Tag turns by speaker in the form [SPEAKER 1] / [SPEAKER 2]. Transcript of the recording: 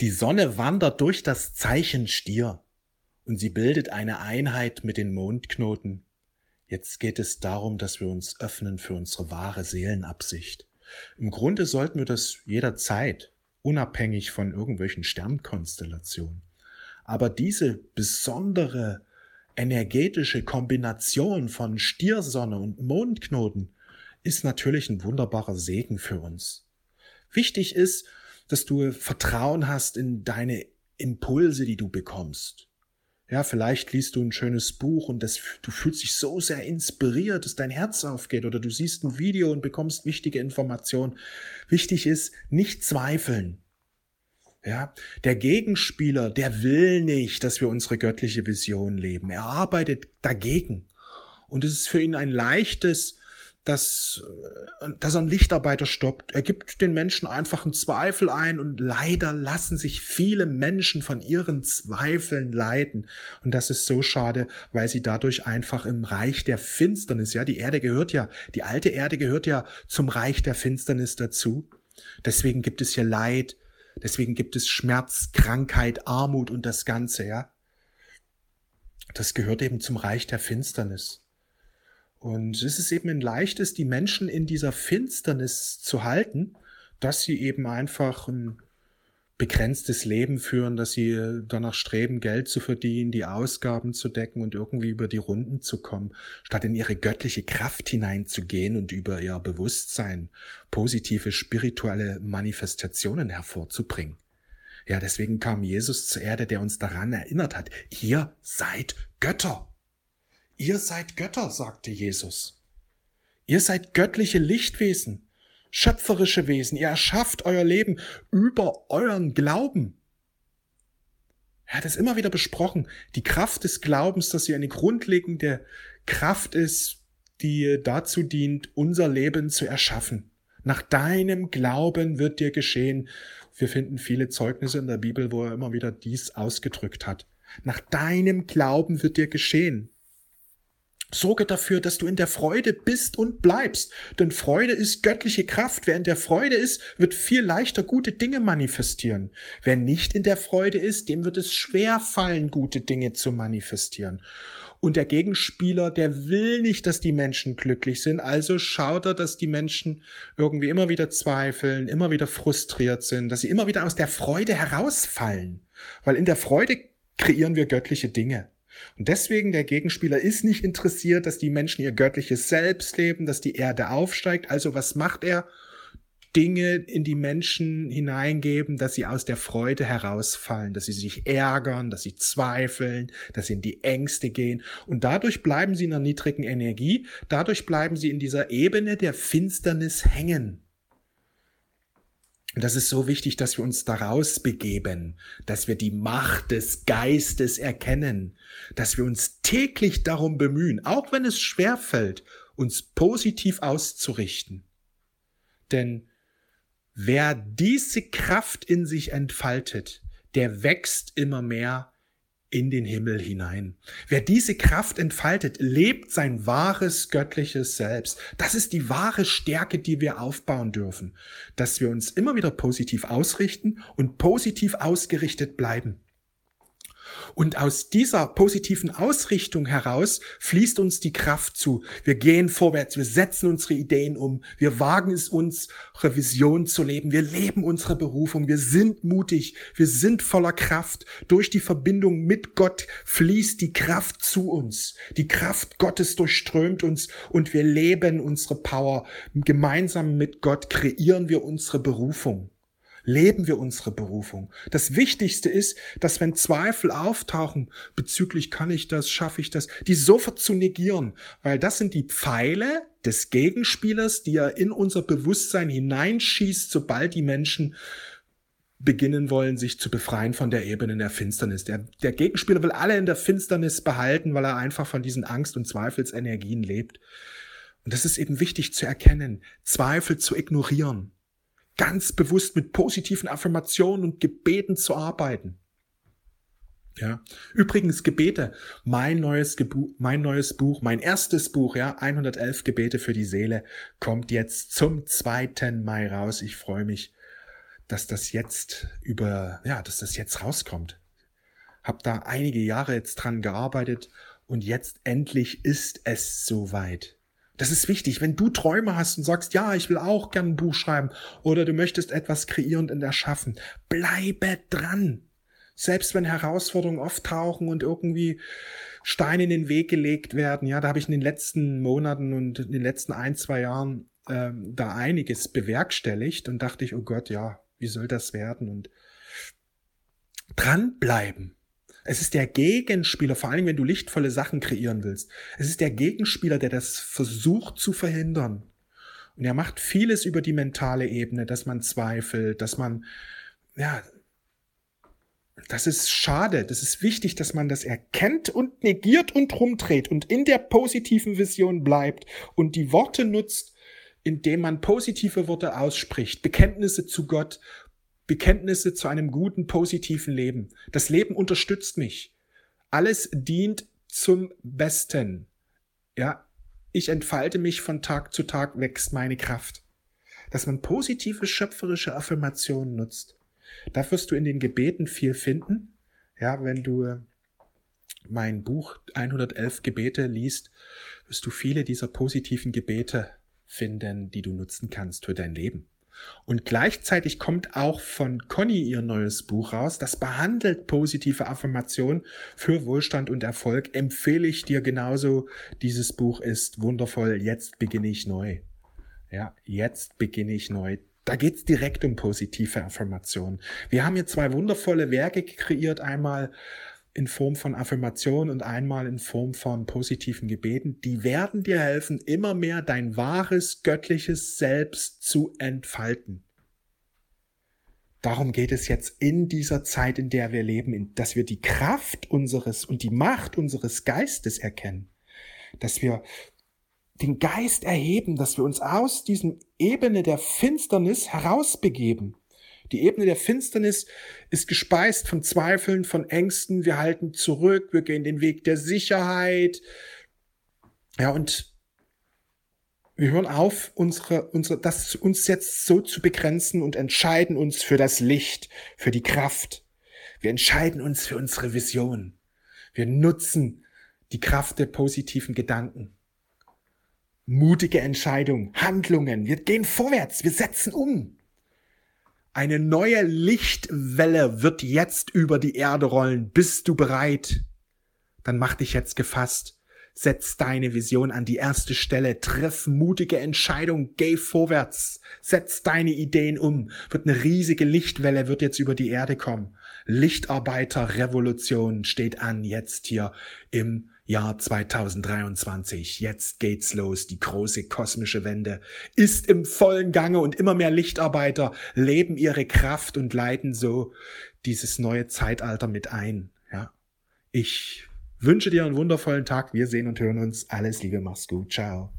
[SPEAKER 1] Die Sonne wandert durch das Zeichen Stier und sie bildet eine Einheit mit den Mondknoten. Jetzt geht es darum, dass wir uns öffnen für unsere wahre Seelenabsicht. Im Grunde sollten wir das jederzeit, unabhängig von irgendwelchen Sternkonstellationen. Aber diese besondere energetische Kombination von Stiersonne und Mondknoten ist natürlich ein wunderbarer Segen für uns. Wichtig ist, dass du Vertrauen hast in deine Impulse, die du bekommst. Ja, vielleicht liest du ein schönes Buch und das, du fühlst dich so sehr inspiriert, dass dein Herz aufgeht oder du siehst ein Video und bekommst wichtige Informationen. Wichtig ist, nicht zweifeln. Ja, der Gegenspieler, der will nicht, dass wir unsere göttliche Vision leben. Er arbeitet dagegen. Und es ist für ihn ein leichtes, dass, äh, dass einen Lichtarbeiter stoppt. Er gibt den Menschen einfach einen Zweifel ein und leider lassen sich viele Menschen von ihren Zweifeln leiten. Und das ist so schade, weil sie dadurch einfach im Reich der Finsternis, ja, die Erde gehört ja, die alte Erde gehört ja zum Reich der Finsternis dazu. Deswegen gibt es hier Leid, deswegen gibt es Schmerz, Krankheit, Armut und das Ganze, ja. Das gehört eben zum Reich der Finsternis. Und es ist eben ein leichtes, die Menschen in dieser Finsternis zu halten, dass sie eben einfach ein begrenztes Leben führen, dass sie danach streben, Geld zu verdienen, die Ausgaben zu decken und irgendwie über die Runden zu kommen, statt in ihre göttliche Kraft hineinzugehen und über ihr Bewusstsein positive spirituelle Manifestationen hervorzubringen. Ja, deswegen kam Jesus zur Erde, der uns daran erinnert hat, ihr seid Götter. Ihr seid Götter, sagte Jesus. Ihr seid göttliche Lichtwesen, schöpferische Wesen. Ihr erschafft euer Leben über euren Glauben. Er hat es immer wieder besprochen. Die Kraft des Glaubens, dass sie eine grundlegende Kraft ist, die dazu dient, unser Leben zu erschaffen. Nach deinem Glauben wird dir geschehen. Wir finden viele Zeugnisse in der Bibel, wo er immer wieder dies ausgedrückt hat. Nach deinem Glauben wird dir geschehen. Sorge dafür, dass du in der Freude bist und bleibst. Denn Freude ist göttliche Kraft. Wer in der Freude ist, wird viel leichter gute Dinge manifestieren. Wer nicht in der Freude ist, dem wird es schwer fallen, gute Dinge zu manifestieren. Und der Gegenspieler, der will nicht, dass die Menschen glücklich sind. Also schaut er, dass die Menschen irgendwie immer wieder zweifeln, immer wieder frustriert sind, dass sie immer wieder aus der Freude herausfallen. Weil in der Freude kreieren wir göttliche Dinge. Und deswegen der Gegenspieler ist nicht interessiert, dass die Menschen ihr göttliches Selbst leben, dass die Erde aufsteigt. Also was macht er? Dinge in die Menschen hineingeben, dass sie aus der Freude herausfallen, dass sie sich ärgern, dass sie zweifeln, dass sie in die Ängste gehen. Und dadurch bleiben sie in einer niedrigen Energie, dadurch bleiben sie in dieser Ebene der Finsternis hängen. Und das ist so wichtig, dass wir uns daraus begeben, dass wir die Macht des Geistes erkennen, dass wir uns täglich darum bemühen, auch wenn es schwer fällt, uns positiv auszurichten. Denn wer diese Kraft in sich entfaltet, der wächst immer mehr in den Himmel hinein. Wer diese Kraft entfaltet, lebt sein wahres göttliches Selbst. Das ist die wahre Stärke, die wir aufbauen dürfen, dass wir uns immer wieder positiv ausrichten und positiv ausgerichtet bleiben. Und aus dieser positiven Ausrichtung heraus fließt uns die Kraft zu. Wir gehen vorwärts, wir setzen unsere Ideen um, wir wagen es uns, Vision zu leben, wir leben unsere Berufung, wir sind mutig, wir sind voller Kraft. Durch die Verbindung mit Gott fließt die Kraft zu uns. Die Kraft Gottes durchströmt uns und wir leben unsere Power. Gemeinsam mit Gott kreieren wir unsere Berufung leben wir unsere Berufung. Das Wichtigste ist, dass wenn Zweifel auftauchen bezüglich kann ich das, schaffe ich das, die sofort zu negieren, weil das sind die Pfeile des Gegenspielers, die er in unser Bewusstsein hineinschießt, sobald die Menschen beginnen wollen, sich zu befreien von der Ebene der Finsternis. Der, der Gegenspieler will alle in der Finsternis behalten, weil er einfach von diesen Angst- und Zweifelsenergien lebt. Und das ist eben wichtig zu erkennen, Zweifel zu ignorieren ganz bewusst mit positiven Affirmationen und Gebeten zu arbeiten. Ja. Übrigens Gebete, mein neues, Gebu mein neues Buch, mein erstes Buch, ja, 111 Gebete für die Seele, kommt jetzt zum 2. Mai raus. Ich freue mich dass das jetzt über, ja, dass das jetzt rauskommt. Hab da einige Jahre jetzt dran gearbeitet und jetzt endlich ist es soweit. Das ist wichtig. Wenn du Träume hast und sagst, ja, ich will auch gern ein Buch schreiben oder du möchtest etwas kreieren und erschaffen, bleibe dran. Selbst wenn Herausforderungen auftauchen und irgendwie Steine in den Weg gelegt werden, ja, da habe ich in den letzten Monaten und in den letzten ein, zwei Jahren ähm, da einiges bewerkstelligt und dachte ich, oh Gott, ja, wie soll das werden? Und dranbleiben. Es ist der Gegenspieler, vor allem wenn du lichtvolle Sachen kreieren willst. Es ist der Gegenspieler, der das versucht zu verhindern. Und er macht vieles über die mentale Ebene, dass man zweifelt, dass man, ja, das ist schade. Das ist wichtig, dass man das erkennt und negiert und rumdreht und in der positiven Vision bleibt und die Worte nutzt, indem man positive Worte ausspricht, Bekenntnisse zu Gott, Bekenntnisse zu einem guten, positiven Leben. Das Leben unterstützt mich. Alles dient zum Besten. Ja, ich entfalte mich von Tag zu Tag, wächst meine Kraft. Dass man positive, schöpferische Affirmationen nutzt. Da wirst du in den Gebeten viel finden. Ja, wenn du äh, mein Buch 111 Gebete liest, wirst du viele dieser positiven Gebete finden, die du nutzen kannst für dein Leben. Und gleichzeitig kommt auch von Conny ihr neues Buch raus. Das behandelt positive Affirmationen für Wohlstand und Erfolg. Empfehle ich dir genauso. Dieses Buch ist wundervoll. Jetzt beginne ich neu. Ja, jetzt beginne ich neu. Da geht's direkt um positive Affirmationen. Wir haben hier zwei wundervolle Werke kreiert. Einmal in Form von Affirmation und einmal in Form von positiven Gebeten, die werden dir helfen, immer mehr dein wahres göttliches Selbst zu entfalten. Darum geht es jetzt in dieser Zeit, in der wir leben, dass wir die Kraft unseres und die Macht unseres Geistes erkennen, dass wir den Geist erheben, dass wir uns aus diesem Ebene der Finsternis herausbegeben die Ebene der Finsternis ist gespeist von Zweifeln, von Ängsten. Wir halten zurück, wir gehen den Weg der Sicherheit. Ja, und wir hören auf, unsere, unsere, das uns jetzt so zu begrenzen und entscheiden uns für das Licht, für die Kraft. Wir entscheiden uns für unsere Vision. Wir nutzen die Kraft der positiven Gedanken. Mutige Entscheidungen, Handlungen. Wir gehen vorwärts, wir setzen um. Eine neue Lichtwelle wird jetzt über die Erde rollen. Bist du bereit? Dann mach dich jetzt gefasst. Setz deine Vision an die erste Stelle. Triff mutige Entscheidungen. Geh vorwärts. Setz deine Ideen um. Wird eine riesige Lichtwelle wird jetzt über die Erde kommen. Lichtarbeiterrevolution steht an jetzt hier im Jahr 2023. Jetzt geht's los. Die große kosmische Wende ist im vollen Gange und immer mehr Lichtarbeiter leben ihre Kraft und leiten so dieses neue Zeitalter mit ein. Ja. Ich wünsche dir einen wundervollen Tag. Wir sehen und hören uns. Alles Liebe. Mach's gut. Ciao.